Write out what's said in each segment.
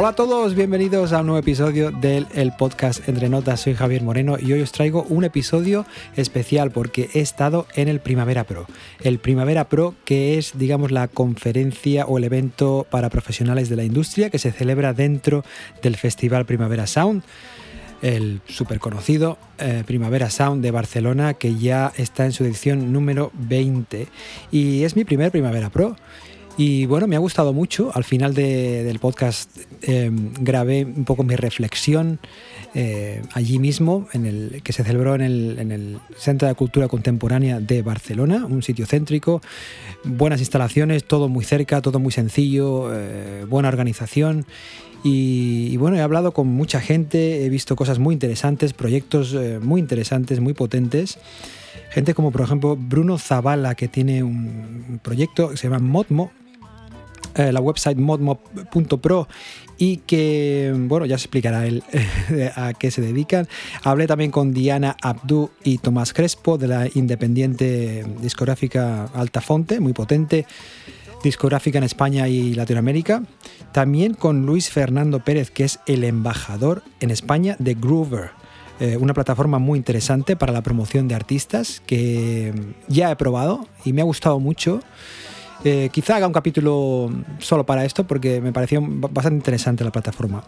Hola a todos, bienvenidos a un nuevo episodio del el podcast Entre Notas. Soy Javier Moreno y hoy os traigo un episodio especial porque he estado en el Primavera Pro. El Primavera Pro que es, digamos, la conferencia o el evento para profesionales de la industria que se celebra dentro del Festival Primavera Sound el súper conocido eh, Primavera Sound de Barcelona, que ya está en su edición número 20. Y es mi primer Primavera Pro. Y bueno, me ha gustado mucho. Al final del podcast em, grabé un poco mi reflexión eh, allí mismo, en el, que se celebró en el, Centro de Cultura Contemporánea de Barcelona, un sitio céntrico, buenas instalaciones, todo muy cerca, todo muy sencillo, eh, buena organización. Y, bueno, he hablado con mucha gente, he visto cosas muy interesantes, proyectos eh, muy interesantes, muy potentes. Gente como por ejemplo Bruno Zavala, que tiene un proyecto que se llama Modmo, eh, la website modmo.pro y que, bueno, ya se explicará él a qué se dedican. Hablé también con Diana Abdú y Tomás Crespo de la independiente discográfica Altafonte, muy potente discográfica en España y Latinoamérica. También con Luis Fernando Pérez, que es el embajador en España de Groover, eh, una plataforma muy interesante para la promoción de artistas que ya he probado y me ha gustado mucho. Eh, quizá haga un capítulo solo para esto porque me pareció bastante interesante la plataforma.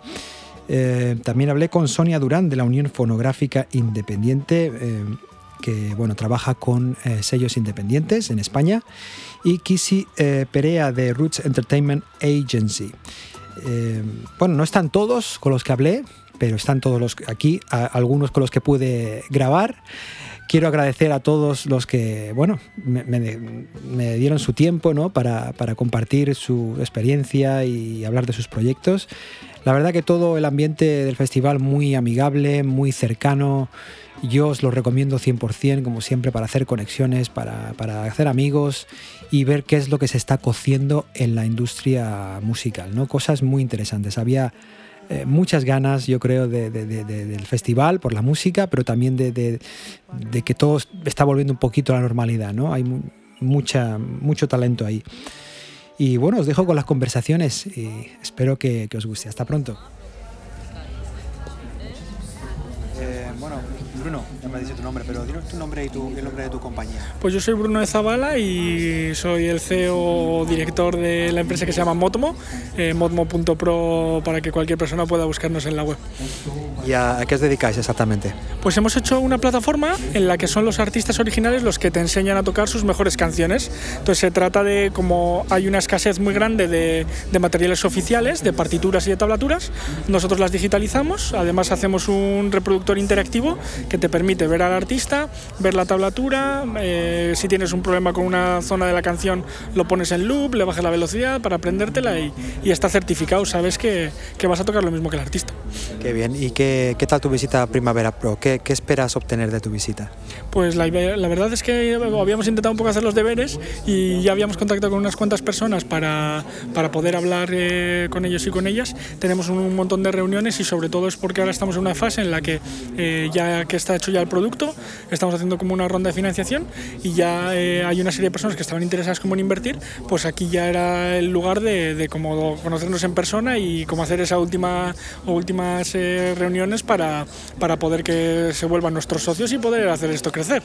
Eh, también hablé con Sonia Durán de la Unión Fonográfica Independiente, que bueno, trabaja con sellos independientes en España, y Kisi Perea de Roots Entertainment Agency. bueno, no están todos con los que hablé, pero están todos los aquí, algunos con los que pude grabar. Quiero agradecer a todos los que, bueno, me, dieron su tiempo ¿no? para, para, compartir su experiencia y hablar de sus proyectos. La verdad que todo el ambiente del festival muy amigable, muy cercano. Yo os lo recomiendo 100%, como siempre, para hacer conexiones, para, para, hacer amigos y ver qué es lo que se está cociendo en la industria musical. ¿no? Cosas muy interesantes. Había eh, muchas ganas, yo creo, del festival por la música, pero también de, que todo está volviendo un poquito a la normalidad, ¿no? Hay mucha, mucho talento ahí. Y bueno, os dejo con las conversaciones y espero que, que os guste. Hasta pronto. Bruno, ya me dicho tu nombre, pero dinos tu nombre y tu, el nombre de tu compañía. Pues yo soy Bruno de Zavala y soy el CEO director de la empresa que se llama Motmo, eh, motmo.pro para que cualquier persona pueda buscarnos en la web. ¿Y a, qué os dedicáis exactamente? Pues hemos hecho una plataforma en la que son los artistas originales los que te enseñan a tocar sus mejores canciones. Entonces se trata de, como hay una escasez muy grande de, de materiales oficiales, de partituras y de tablaturas, nosotros las digitalizamos, además hacemos un reproductor interactivo que te permite ver al artista, ver la tablatura, eh, si tienes un problema con una zona de la canción lo pones en loop, le bajas la velocidad para aprendértela y, y está certificado, sabes que, que, vas a tocar lo mismo que el artista. Qué bien, ¿y qué, qué tal tu visita a Primavera Pro? ¿Qué, ¿Qué, esperas obtener de tu visita? Pues la, la, verdad es que habíamos intentado un poco hacer los deberes y ya habíamos contactado con unas cuantas personas para, para poder hablar eh, con ellos y con ellas. Tenemos un montón de reuniones y sobre todo es porque ahora estamos en una fase en la que eh, ya que está hecho ya el producto, estamos haciendo como una ronda de financiación y ya eh, hay una serie de personas que estaban interesadas como en invertir, pues aquí ya era el lugar de, de como conocernos en persona y cómo hacer esa última o últimas eh, reuniones para, para poder que se vuelvan nuestros socios y poder hacer esto crecer.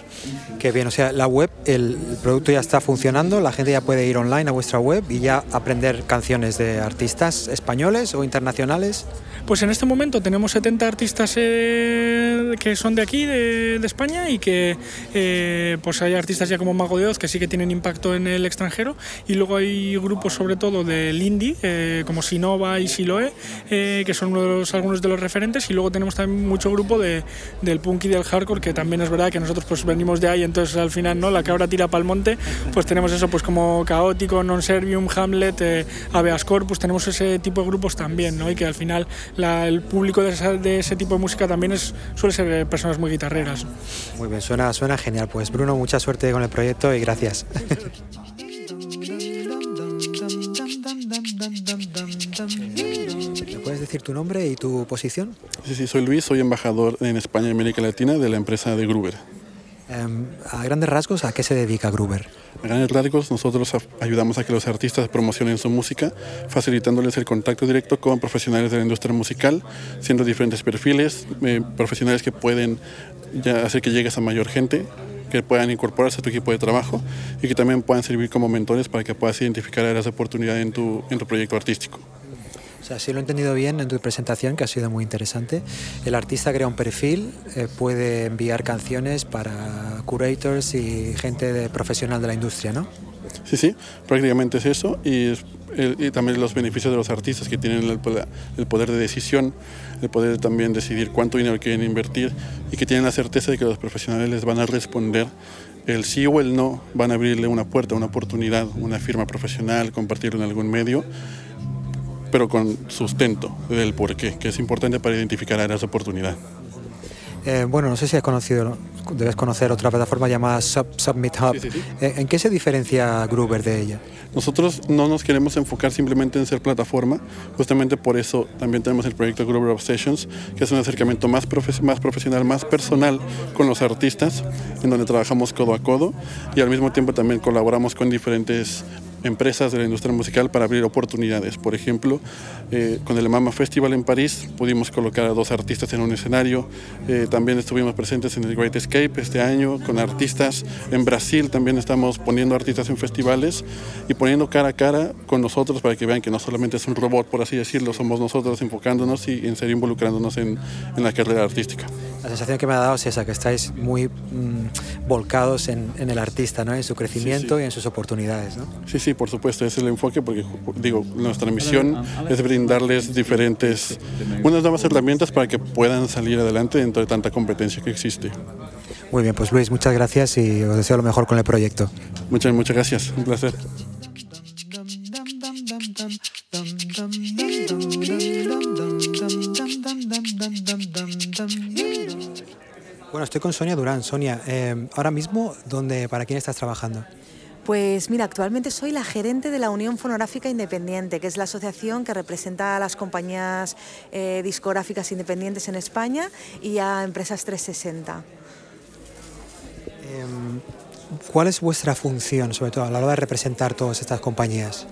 Qué bien, o sea, la web, el producto ya está funcionando, la gente ya puede ir online a vuestra web y ya aprender canciones de artistas españoles o internacionales. Pues en este momento tenemos 70 artistas eh, que son de aquí, de, España, y que eh, pues hay artistas ya como Mago de Oz que sí que tienen impacto en el extranjero, y luego hay grupos sobre todo del indie, eh, como Sinova y Siloe, que son algunos de los referentes, y luego tenemos también mucho grupo de, del punk y del hardcore, que también es verdad que nosotros pues venimos de ahí, entonces al final no la cabra tira para el monte, pues tenemos eso pues como Caótico, Non Servium, Hamlet, Aveas Corpus, tenemos ese tipo de grupos también, ¿no? y que al final el público de, ese tipo de música también es, suele ser personas muy guitarreras. Muy bien, suena, suena genial. Pues Bruno, mucha suerte con el proyecto y gracias. ¿Me puedes decir tu nombre y tu posición? Sí, sí, soy Luis, soy embajador en España y América Latina de la empresa de Gruber. Em, a grandes rasgos, ¿a qué se dedica Gruber? A grandes rasgos, nosotros ayudamos a que los artistas promocionen su música, facilitándoles el contacto directo con profesionales de la industria musical, siendo diferentes perfiles, eh, profesionales que pueden hacer que llegues a mayor gente, que puedan incorporarse a tu equipo de trabajo y que también puedan servir como mentores para que puedas identificar áreas de oportunidad en tu, en tu proyecto artístico. Sea, si lo he entendido bien en tu presentación, que ha sido muy interesante, el artista crea un perfil, eh, puede enviar canciones para curators y gente de, profesional de la industria, ¿no? Sí, sí, prácticamente es eso y, y también los beneficios de los artistas que tienen el, el, poder de decisión, el poder también decidir cuánto dinero quieren invertir y que tienen la certeza de que los profesionales les van a responder el sí o el no, van a abrirle una puerta, una oportunidad, una firma profesional, compartirlo en algún medio pero con sustento del porqué, que es importante para identificar áreas de oportunidad. Eh, bueno, no sé si has conocido, debes conocer otra plataforma llamada Submit Hub. Eh, ¿En qué se diferencia Gruber de ella? Nosotros no nos queremos enfocar simplemente en ser plataforma, justamente por eso también tenemos el proyecto Gruber Obsessions, que es un acercamiento más, más profesional, más personal con los artistas, en donde trabajamos codo a codo y al mismo tiempo también colaboramos con diferentes empresas de la industria musical para abrir oportunidades. Por ejemplo, eh, con el Mama Festival en París pudimos colocar a dos artistas en un escenario. Eh, también estuvimos presentes en el Great Escape este año con artistas. En Brasil también estamos poniendo artistas en festivales y poniendo cara a cara con nosotros para que vean que no solamente es un robot, por así decirlo, somos nosotros enfocándonos y en serio involucrándonos en, en la carrera artística. La sensación que me ha dado es esa, que estáis muy mm, volcados en, en, el artista, ¿no? en su crecimiento y en sus oportunidades. ¿no? Sí, sí, por supuesto, ese es el enfoque porque, digo, nuestra misión es brindarles diferentes, unas nuevas herramientas para que puedan salir adelante dentro de tanta competencia que existe. Muy bien, pues Luis, muchas gracias y os deseo lo mejor con el proyecto. Muchas, muchas gracias, un placer. Bueno, estoy con Sonia Durán. Sonia, eh, ahora mismo, ¿dónde, ¿para quién estás trabajando? Pues mira, actualmente soy la gerente de la Unión Fonográfica Independiente, que es la asociación que representa a las compañías eh, discográficas independientes en España y a Empresas 360. Eh, ¿Cuál es vuestra función, sobre todo a la hora de representar todas estas compañías?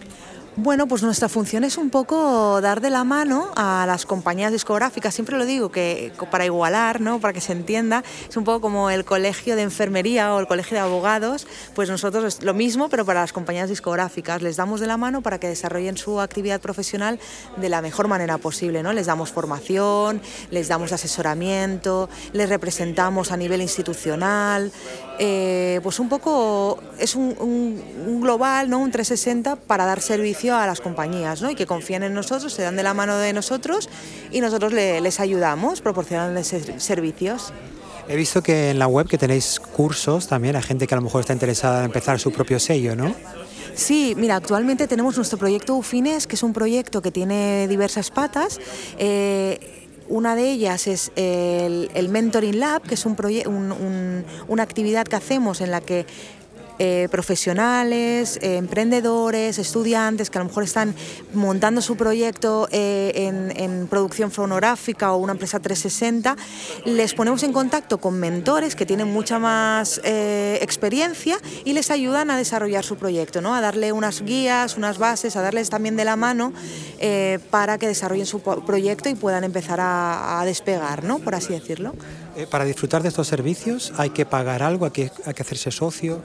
Bueno, pues nuestra función es un poco dar de la mano a las compañías discográficas. Siempre lo digo que para igualar, ¿no? Para que se entienda, es un poco como el colegio de enfermería o el colegio de abogados. Pues nosotros es lo mismo, pero para las compañías discográficas les damos de la mano para que desarrollen su actividad profesional de la mejor manera posible, ¿no? Les damos formación, les damos asesoramiento, les representamos a nivel institucional. Eh, pues un poco es un, un, un global, ¿no? Un 360 para dar servicio a las compañías ¿no? y que confíen en nosotros, se dan de la mano de nosotros y nosotros le, les ayudamos proporcionándoles servicios. He visto que en la web que tenéis cursos también a gente que a lo mejor está interesada en empezar su propio sello, ¿no? Sí, mira, actualmente tenemos nuestro proyecto UFINES, que es un proyecto que tiene diversas patas. Eh, una de ellas es el, el, Mentoring Lab, que es un un, un, una actividad que hacemos en la que eh, profesionales, eh, emprendedores, estudiantes que a lo mejor están montando su proyecto eh, en, producción fonográfica o una empresa 360, les ponemos en contacto con mentores que tienen mucha más experiencia y les ayudan a desarrollar su proyecto, ¿no? a darle unas guías, unas bases, a darles también de la mano para que desarrollen su proyecto y puedan empezar a, a despegar, ¿no? por así decirlo. Eh, para disfrutar de estos servicios hay que pagar algo, hay que, hay que hacerse socio.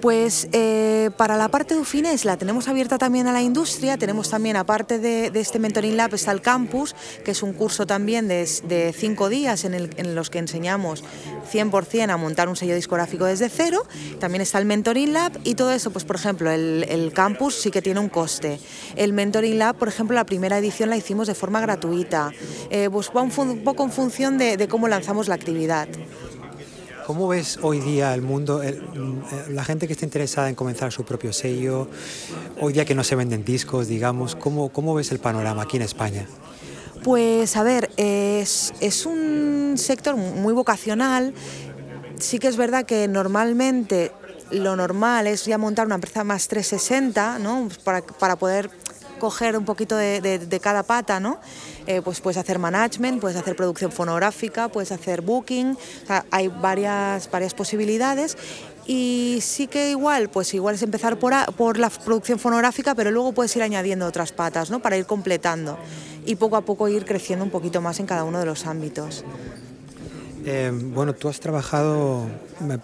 Pues eh, para la parte de UFINES la tenemos abierta también a la industria, tenemos también aparte de, este Mentoring Lab está el Campus, que es un curso también de, cinco días en, los que enseñamos 100% a montar un sello discográfico desde cero, también está el Mentoring Lab y todo eso, pues por ejemplo el, Campus sí que tiene un coste, el Mentoring Lab por ejemplo la primera edición la hicimos de forma gratuita, eh, pues va un, un, poco en función de, de cómo lanzamos la actividad. ¿Cómo ves hoy día el mundo, el, la gente que está interesada en comenzar su propio sello, hoy día que no se venden discos, digamos, ¿cómo, cómo ves el panorama aquí en España? Pues a ver, es, es un sector muy vocacional, sí que es verdad que normalmente lo normal es ya montar una empresa más 360, ¿no? para, para poder coger un poquito de, cada pata, ¿no? Eh, pues puedes hacer management, puedes hacer producción fonográfica, puedes hacer booking, hay varias, varias posibilidades y sí que igual, pues igual es empezar por, por la producción fonográfica, pero luego puedes ir añadiendo otras patas, ¿no? Para ir completando y poco a poco ir creciendo un poquito más en cada uno de los ámbitos. Eh, bueno, tú has trabajado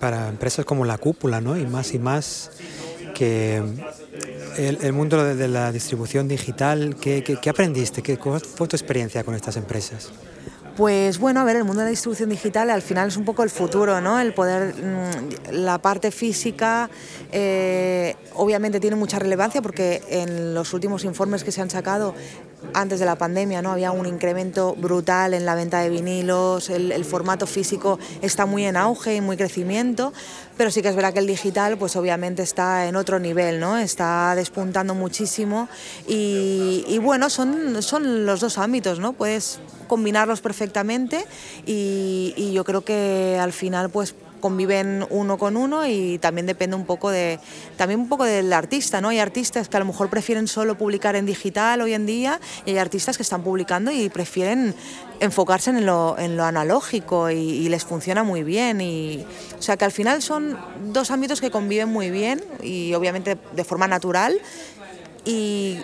para empresas como La Cúpula, ¿no? Y más y más que el, mundo de, la distribución digital, ¿qué, qué, aprendiste? ¿Qué fue tu experiencia con estas empresas? Pues bueno, a ver, el mundo de la distribución digital al final es un poco el futuro, ¿no? El poder, mm, la parte física eh, obviamente tiene mucha relevancia porque en los últimos informes que se han sacado antes de la pandemia no había un incremento brutal en la venta de vinilos, el, formato físico está muy en auge y muy crecimiento, pero sí que es verdad que el digital pues obviamente está en otro nivel, ¿no? está despuntando muchísimo y, bueno, son, son los dos ámbitos, ¿no? puedes combinarlos perfectamente y, y yo creo que al final pues conviven uno con uno y también depende un poco de también un poco del artista, ¿no? Hay artistas que a lo mejor prefieren solo publicar en digital hoy en día y hay artistas que están publicando y prefieren enfocarse en lo, en lo analógico y, les funciona muy bien y o sea que al final son dos ámbitos que conviven muy bien y obviamente de forma natural y,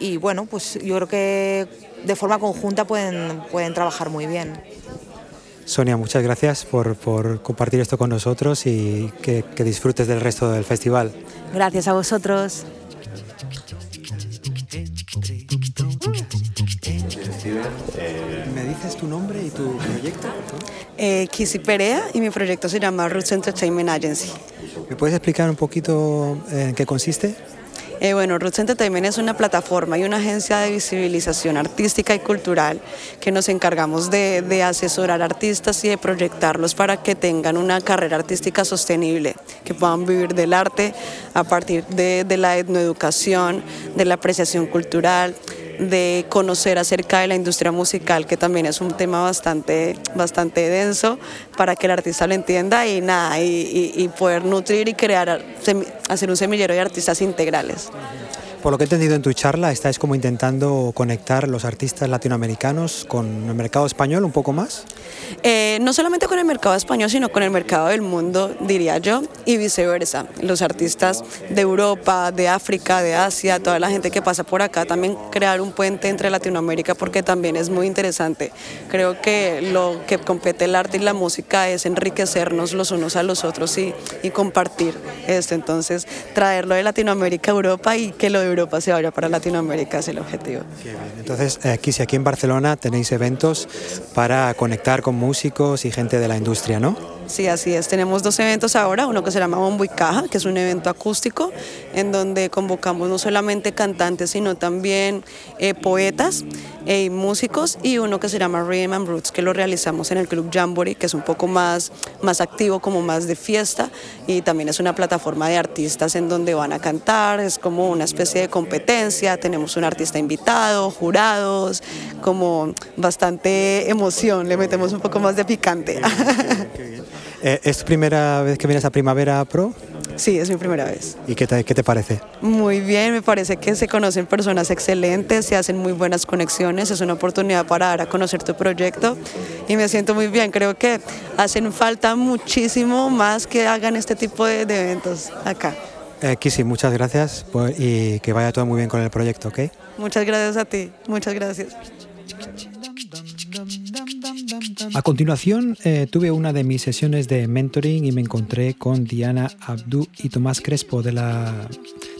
y bueno, pues yo creo que de forma conjunta pueden, pueden trabajar muy bien. Sonia, muchas gracias por, compartir esto con nosotros y que, disfrutes del resto del festival. Gracias a vosotros. ¿Me dices tu nombre y tu proyecto? Eh, Kissy Perea y mi proyecto se llama Roots Entertainment Agency. ¿Me puedes explicar un poquito en qué consiste? Eh, bueno, Roots Entertainment es una plataforma y una agencia de visibilización artística y cultural que nos encargamos de, asesorar artistas y de proyectarlos para que tengan una carrera artística sostenible, que puedan vivir del arte a partir de, de la etnoeducación, de la apreciación cultural, de conocer acerca de la industria musical, que también es un tema bastante, bastante denso para que el artista lo entienda y nada, y, poder nutrir y crear, hacer un semillero de artistas integrales. Por lo que he entendido en tu charla, estáis como intentando conectar los artistas latinoamericanos con el mercado español un poco más. Eh, no solamente con el mercado español, sino con el mercado del mundo, diría yo, y viceversa. Los artistas de Europa, de África, de Asia, toda la gente que pasa por acá, también crear un puente entre Latinoamérica porque también es muy interesante. Creo que lo que compete el arte y la música es enriquecernos los unos a los otros y, y compartir esto. Entonces, traerlo de Latinoamérica a Europa y que lo de Europa se vaya para Latinoamérica es el objetivo. Entonces, aquí, si aquí en Barcelona tenéis eventos para conectar con músicos y gente de la industria, ¿no? Sí, así es. Tenemos dos eventos ahora, uno que se llama Bombo y Caja, que es un evento acústico, en donde convocamos no solamente cantantes, sino también eh, poetas eh, y músicos, y uno que se llama Rhythm and Roots, que lo realizamos en el Club Jamboree, que es un poco más, más activo, como más de fiesta, y también es una plataforma de artistas en donde van a cantar, es como una especie de competencia, tenemos un artista invitado, jurados, como bastante emoción, le metemos un poco más de picante. Eh, ¿Es tu primera vez que vienes a Primavera Pro? Sí, es mi primera vez. ¿Y qué te, qué te, parece? Muy bien, me parece que se conocen personas excelentes, se hacen muy buenas conexiones, es una oportunidad para dar a conocer tu proyecto y me siento muy bien. Creo que hacen falta muchísimo más que hagan este tipo de, eventos acá. Eh, Kisi, muchas gracias y que vaya todo muy bien con el proyecto, ¿ok? Muchas gracias a ti, muchas gracias. A continuación, eh, tuve una de mis sesiones de mentoring y me encontré con Diana Abdu y Tomás Crespo de la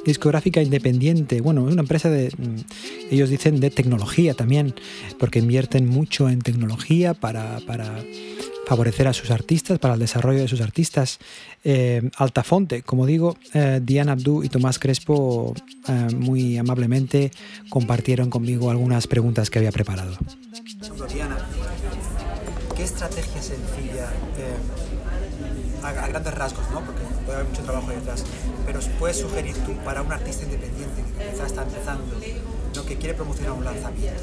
discográfica independiente. Bueno, es una empresa de, mm, ellos dicen, de tecnología también, porque invierten mucho en tecnología para, favorecer a sus artistas, para el desarrollo de sus artistas. Eh, Altafonte, como digo, eh, Diana Abdu y Tomás Crespo muy amablemente compartieron conmigo algunas preguntas que había preparado. Diana, ¿qué estrategia sencilla, eh, a, grandes rasgos, ¿no? porque puede haber mucho trabajo detrás, pero puedes sugerir tú para un artista independiente que quizás está empezando, ¿no? que quiere promocionar un lanzamiento?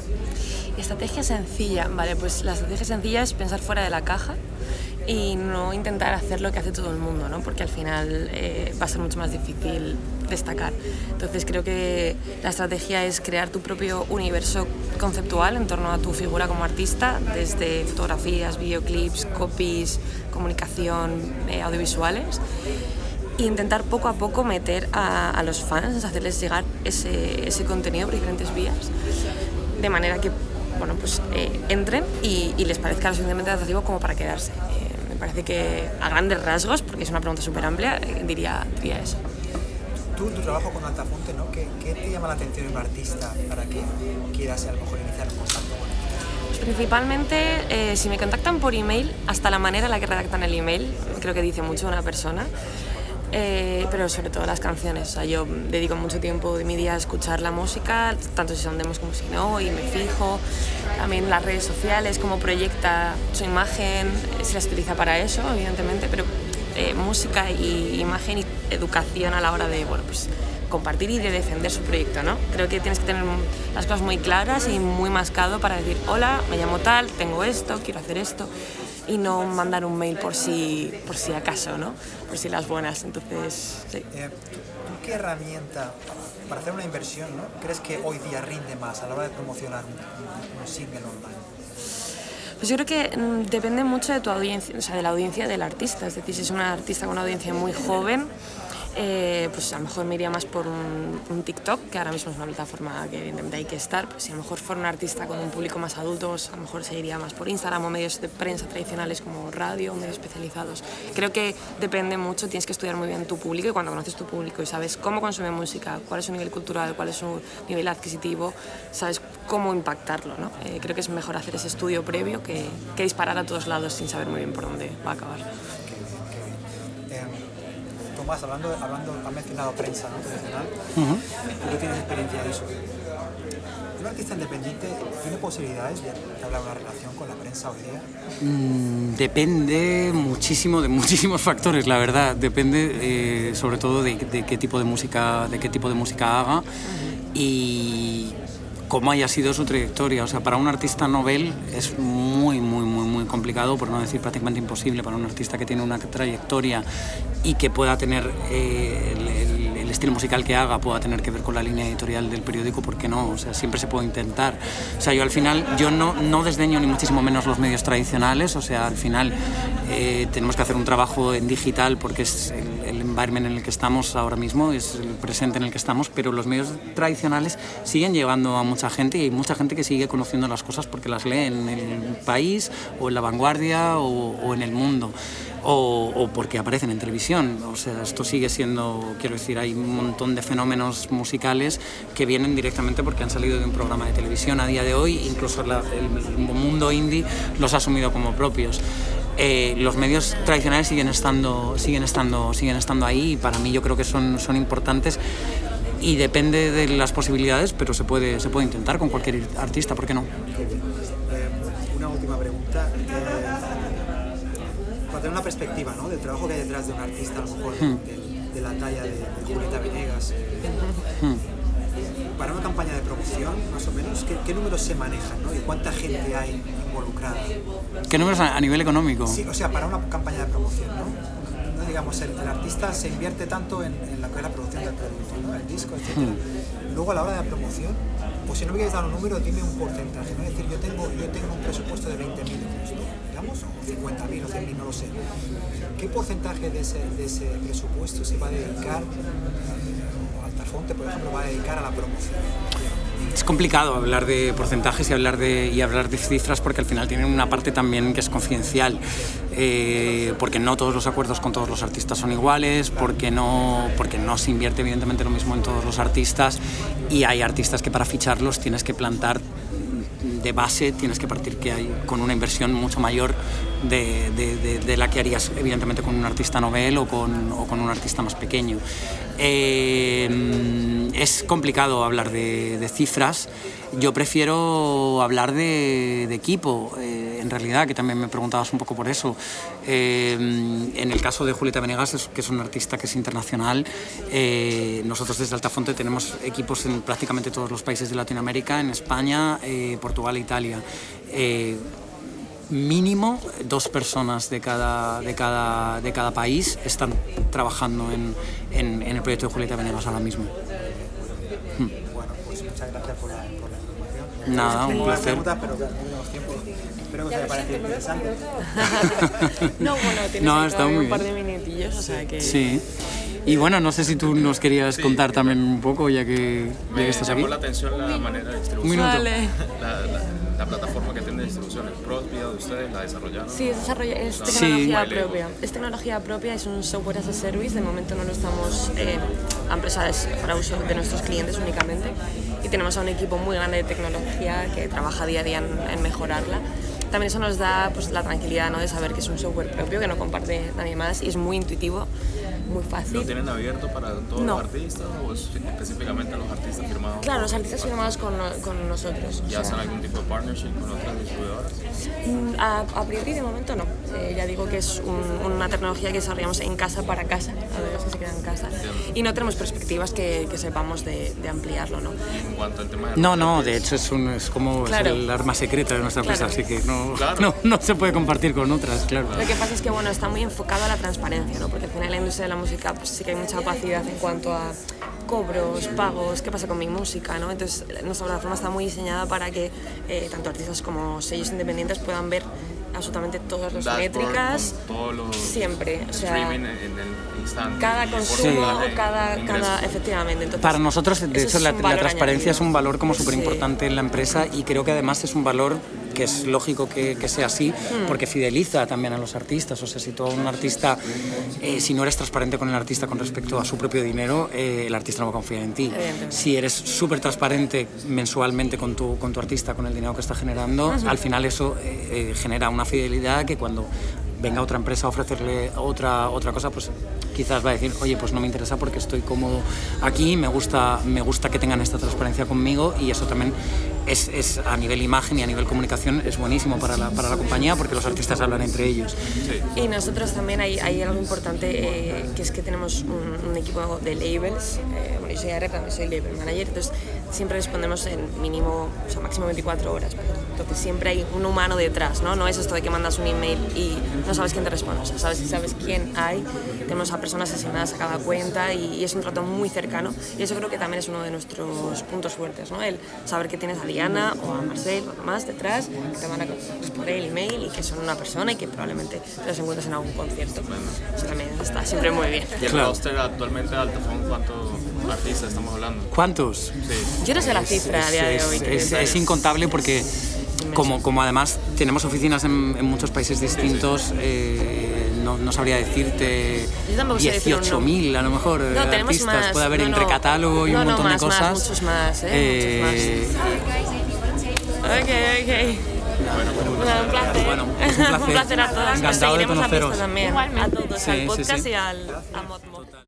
Estrategia sencilla, vale, pues la estrategia sencilla es pensar fuera de la caja y no intentar hacer lo que hace todo el mundo, ¿no? porque al final eh, va a ser mucho más difícil destacar. Entonces creo que la estrategia es crear tu propio universo conceptual en torno a tu figura como artista, desde fotografías, videoclips, copies, comunicación, eh, audiovisuales e intentar poco a poco meter a, los fans, hacerles llegar ese, ese, contenido por diferentes vías, de manera que bueno, pues, eh, entren y, les parezca lo suficientemente atractivo como para quedarse. Eh, me parece que a grandes rasgos, porque es una pregunta súper amplia, eh, diría, diría eso. Tú, tu trabajo con Altafonte, ¿no? ¿Qué, ¿Qué, te llama la atención en un artista para que quieras a lo mejor iniciar un contacto con él? Principalmente, si me contactan por email, hasta la manera en la que redactan el email, creo que dice mucho de una persona. Eh, pero sobre todo las canciones. O sea, yo dedico mucho tiempo de mi día a escuchar la música, tanto si son demos como si no, y me fijo. También las redes sociales, cómo proyecta su imagen, se las utiliza para eso, evidentemente, pero eh, música y imagen y educación a la hora de pues, compartir y de defender su proyecto. ¿no? Creo que tienes que tener las cosas muy claras y muy mascado para decir, hola, me llamo tal, tengo esto, quiero hacer esto y no mandar un mail por si, por si acaso, ¿no? Por si las buenas. Entonces, sí. Eh, qué herramienta para hacer una inversión ¿no? crees que hoy día rinde más a la hora de promocionar un, un single online? Pues yo creo que mm, depende mucho de tu audiencia, o sea, de la audiencia del artista. Es decir, si es un artista con una audiencia muy joven, eh, pues a lo mejor me iría más por un, TikTok, que ahora mismo es una plataforma que evidentemente hay que estar. Pues si a lo mejor fuera un artista con un público más adulto, pues a lo mejor se iría más por Instagram o medios de prensa tradicionales como radio medios especializados. Creo que depende mucho, tienes que estudiar muy bien tu público y cuando conoces tu público y sabes cómo consume música, cuál es su nivel cultural, cuál es su nivel adquisitivo, sabes cómo impactarlo. ¿no? Eh, creo que es mejor hacer ese estudio previo que, que disparar a todos lados sin saber muy bien por dónde va a acabar. Tomás, hablando, hablando, ha mencionado prensa ¿no? tradicional, uh ¿tú tienes experiencia de eso? ¿Un artista independiente tiene posibilidades de hablar una relación con la prensa hoy día? Mm, depende muchísimo de muchísimos factores, la verdad. Depende eh, sobre todo de, de, qué tipo de música, de qué tipo de música haga y cómo haya sido su trayectoria. O sea, para un artista novel es muy, muy, muy complicado, por no decir prácticamente imposible, para un artista que tiene una trayectoria y que pueda tener eh, el, estilo musical que haga pueda tener que ver con la línea editorial del periódico, ¿por qué no? O sea, siempre se puede intentar. O sea, yo al final, yo no, no desdeño ni muchísimo menos los medios tradicionales, o sea, al final eh, tenemos que hacer un trabajo en digital porque es el, el environment en el que estamos ahora mismo, es el presente en el que estamos, pero los medios tradicionales siguen llevando a mucha gente y hay mucha gente que sigue conociendo las cosas porque las lee en el país o en la vanguardia o, o en el mundo o, porque aparecen en televisión. O sea, esto sigue siendo, quiero decir, hay un montón de fenómenos musicales que vienen directamente porque han salido de un programa de televisión a día de hoy, incluso el mundo indie los ha asumido como propios. Eh, los medios tradicionales siguen estando, siguen estando, siguen estando ahí y para mí yo creo que son, son importantes y depende de las posibilidades, pero se puede, se puede intentar con cualquier artista, ¿por qué no? una última pregunta para tener una perspectiva ¿no? del trabajo que hay detrás de un artista, a lo mejor hmm. de, la talla de, Julieta Venegas. Hmm. Para una campaña de promoción, más o menos, ¿qué, números se manejan ¿no? y cuánta gente hay involucrada? ¿Qué números a, nivel económico? Sí, o sea, para una campaña de promoción, ¿no? digamos, el, artista se invierte tanto en, en la, la producción del producto, ¿no? el disco, etc. Hmm. Luego a la hora de la promoción, pues si no me quieres dar un número, dime un porcentaje. ¿no? Es decir, yo tengo, yo tengo un presupuesto de 20.000 euros, ¿no? digamos, o 50.000 o 100.000, no lo sé. ¿Qué porcentaje de ese, de ese presupuesto se va a dedicar, o Altafonte, por ejemplo, va a dedicar a la promoción? Es complicado hablar de porcentajes y hablar de, y hablar de cifras porque al final tienen una parte también que es confidencial, eh, porque no todos los acuerdos con todos los artistas son iguales, porque no, porque no se invierte evidentemente lo mismo en todos los artistas y hay artistas que para ficharlos tienes que plantar de base tienes que partir que hay con una inversión mucho mayor de, la que harías evidentemente con un artista novel o con, o con un artista más pequeño. Eh, es complicado hablar de, cifras, yo prefiero hablar de, equipo, eh, en realidad, que también me preguntabas un poco por eso. Eh, en el caso de Julieta Venegas, que es un artista que es internacional, nosotros desde Altafonte tenemos equipos en prácticamente todos los países de Latinoamérica, en España, Portugal e Italia mínimo dos personas de cada, de cada, de cada país están trabajando en, en- el proyecto de Julieta Venegas ahora mismo. Hmm. Bueno, pues muchas gracias por la, por. Nada, un placer. preguntas, pero tenemos tiempo. Espero que os haya parecido interesante. No, bueno, tienes No, está muy un par de minutillos, o sea que... Sí. Y bueno, no sé si tú nos querías contar también un poco, ya que, ya que Me estás llamó aquí. la atención la manera de Un distribución. minuto. Vale. La, la- la plataforma que tiene de distribución, el propia de ustedes, la desarrollaron. Sí, es, desarrollo- es Sí. tecnología Vale. propia. Es tecnología propia, es un software as a service. De momento no lo estamos eh, a empresas para uso de nuestros clientes únicamente. Y tenemos a un equipo muy grande de tecnología que trabaja día a día en, mejorarla. También eso nos da pues, la tranquilidad ¿no? de saber que es un software propio, que no comparte nadie más y es muy intuitivo, muy ¿Lo fácil. tienen abierto para todos No. los artistas o es específicamente los artistas firmados? Claro, los artistas firmados con, no- con nosotros. o ¿Ya sea, hacen algún tipo de partnership con otras distribuidoras? Mm, A, a priori de momento no. Eh, ya digo que es un- una tecnología que desarrollamos en casa para casa, a los que se quedan en casa. Y no tenemos perspectivas que, que sepamos de, de ampliarlo, ¿no? En cuanto al tema de No, no, de hecho es, un, es como es Claro. el arma secreta de nuestra empresa, Claro. así que no, Claro. no, no se puede compartir con otras, claro. Lo que pasa es que bueno, está muy enfocado a la transparencia, ¿no? Porque al final la industria de la música pues, sí que hay mucha opacidad en cuanto a cobros, pagos, qué pasa con mi música, ¿no? Entonces nuestra plataforma está muy diseñada para que eh, tanto artistas como sellos independientes puedan ver absolutamente todas las métricas los siempre, o sea, streaming en el instante. cada consumo, porcentaje, cada, cada, efectivamente. Entonces, Para nosotros, de hecho, la, transparencia es un valor como Sí. súper importante en la empresa y creo que además es un valor que es lógico que, que sea así Hmm. porque fideliza también a los artistas. O sea, si todo un artista, eh, si no eres transparente con el artista con respecto a su propio dinero, eh, el artista no va a confiar en ti. Si eres súper transparente mensualmente con tu, con tu artista, con el dinero que está generando, al final eso eh, genera una fidelidad que cuando venga otra empresa a ofrecerle otra, otra cosa, pues quizás va a decir, oye, pues no me interesa porque estoy cómodo aquí, me gusta, me gusta que tengan esta transparencia conmigo y eso también es, es a nivel imagen y a nivel comunicación es buenísimo para la, para la compañía porque los artistas hablan entre ellos. Y nosotros también hay, hay algo importante eh, que es que tenemos un, un equipo de labels. eh, bueno, yo soy AREP, también soy label manager, entonces siempre respondemos en mínimo, o sea, máximo 24 horas. Entonces siempre hay un humano detrás, ¿no? No es esto de que mandas un email y no sabes quién te responde, o sea, sabes, sabes quién hay. Tenemos a personas asignadas a cada cuenta y, y es un trato muy cercano. Y eso creo que también es uno de nuestros puntos fuertes, ¿no? El saber que tienes a Diana o a Marcel o a más detrás que te van a responder el email y que son una persona y que probablemente te los encuentres en algún concierto. Eso también está siempre muy bien. ¿Y el Claro. actualmente de Altafón, cuántos artistas estamos hablando? ¿Cuántos? Sí. Yo no sé la cifra a día de es, hoy. es- es incontable porque como, como además tenemos oficinas en, en muchos países distintos, eh, no, no sabría decirte Yo tampoco sé decir un 18.000 a lo mejor No, tenemos artistas, más. puede haber No, entre no. catálogo y No, un no, montón más, de más, cosas. muchos más, ¿eh? Eh, Ok, ok. Bueno, un placer. Bueno, es un placer. un placer a todos. Encantado de conoceros. también. A todos, Sí, al podcast sí. y al a.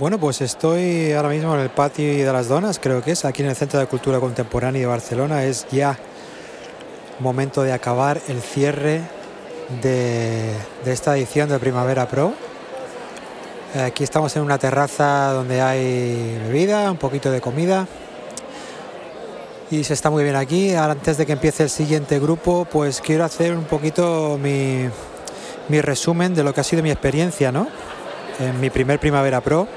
Bueno, pues estoy ahora mismo en el patio de las Donas, creo que es, aquí en el Centro de Cultura Contemporánea de Barcelona. Es ya momento de acabar el cierre de, esta edición de Primavera Pro. Aquí estamos en una terraza donde hay bebida, un poquito de comida. Y se está muy bien aquí. Antes de que empiece el siguiente grupo, pues quiero hacer un poquito mi, mi resumen de lo que ha sido mi experiencia, ¿no? En mi primer Primavera Pro.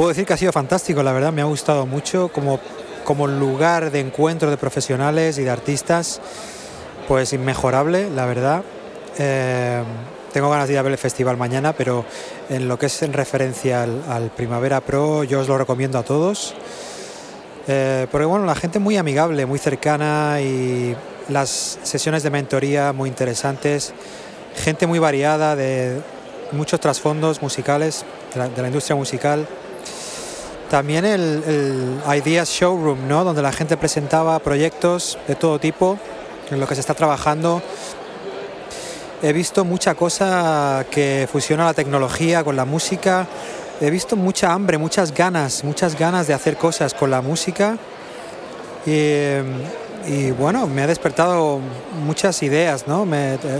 Puedo decir que ha sido fantástico, la verdad, me ha gustado mucho como, como lugar de encuentro de profesionales y de artistas, pues inmejorable, la verdad. Eh, tengo ganas de ir a ver el festival mañana, pero en lo que es en referencia al, Primavera Pro, yo os lo recomiendo a todos. Eh, porque bueno, la gente muy amigable, muy cercana y las sesiones de mentoría muy interesantes, gente muy variada de muchos trasfondos musicales de la industria musical. También el, el Ideas Showroom, ¿no? donde la gente presentaba proyectos de todo tipo en lo que se está trabajando. He visto mucha cosa que fusiona la tecnología con la música. He visto mucha hambre, muchas ganas, muchas ganas de hacer cosas con la música. Y, y bueno, me ha despertado muchas ideas, ¿no?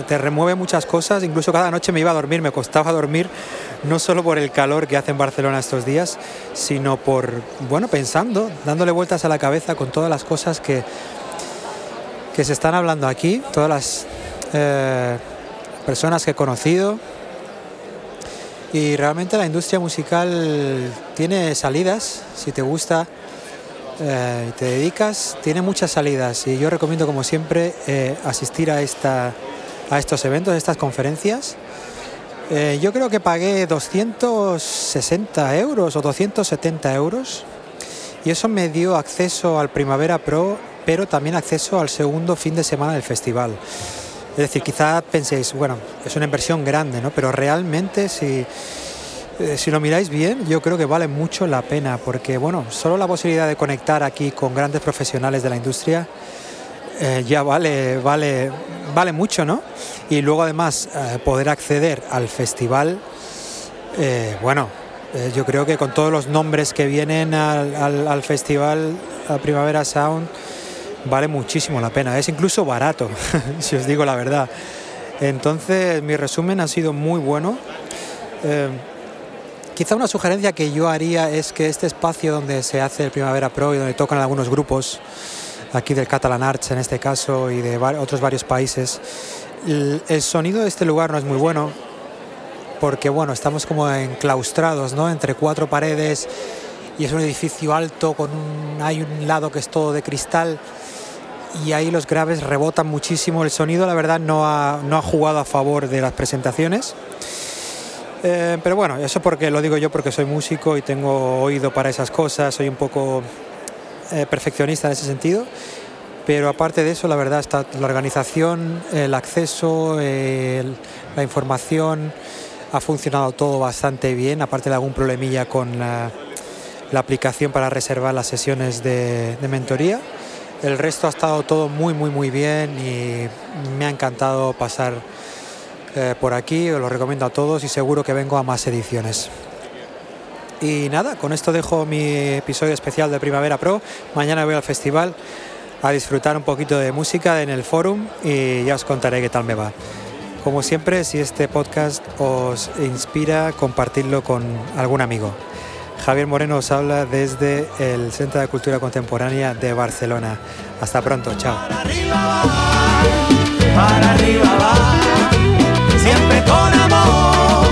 Te remueve muchas cosas. Incluso cada noche me iba a dormir, me costaba dormir, no solo por el calor que hace en Barcelona estos días, sino por, bueno, pensando, dándole vueltas a la cabeza con todas las cosas que, que se están hablando aquí, todas las eh, personas que he conocido. Y realmente la industria musical tiene salidas, si te gusta eh, te dedicas, tiene muchas salidas. Y yo recomiendo, como siempre, eh, asistir a, esta, a estos eventos, a estas conferencias. Eh, yo creo que pagué 260 euros o 270 euros y eso me dio acceso al Primavera Pro, pero también acceso al segundo fin de semana del festival. Es decir, quizá penséis, bueno, es una inversión grande, ¿no? Pero realmente si, eh, si lo miráis bien, yo creo que vale mucho la pena, porque bueno, solo la posibilidad de conectar aquí con grandes profesionales de la industria eh, ya vale, vale, vale mucho, ¿no? Y luego además eh, poder acceder al festival, bueno, yo creo que con todos los nombres que vienen al, al, al festival, a Primavera Sound, vale muchísimo la pena. Es incluso barato, si os digo la verdad. Entonces, mi resumen ha sido muy bueno. Quizá una sugerencia que yo haría es que este espacio donde se hace el Primavera Pro y donde tocan algunos grupos, aquí del Catalan Arts en este caso y de otros varios países, el, sonido de este lugar no es muy bueno porque bueno, estamos como enclaustrados, ¿no? Entre cuatro paredes y es un edificio alto con un, hay un lado que es todo de cristal y ahí los graves rebotan muchísimo. El sonido, la verdad, no ha, no ha jugado a favor de las presentaciones. Eh, pero bueno, eso porque lo digo yo porque soy músico y tengo oído para esas cosas, soy un poco eh, perfeccionista en ese sentido. Pero aparte de eso, la verdad, está la organización, el acceso, la información, ha funcionado todo bastante bien, aparte de algún problemilla con la, la aplicación para reservar las sesiones de, de mentoría. El resto ha estado todo muy, muy, muy bien y me ha encantado pasar eh, por aquí. Os lo recomiendo a todos y seguro que vengo a más ediciones. Y nada, con esto dejo mi episodio especial de Primavera Pro. Mañana voy al festival a disfrutar un poquito de música en el forum y ya os contaré qué tal me va. Como siempre, si este podcast os inspira, compartidlo con algún amigo. Javier Moreno os habla desde el Centro de Cultura Contemporánea de Barcelona. Hasta pronto, chao. Para arriba va, para arriba va, con amor.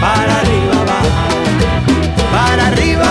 Para arriba va, para arriba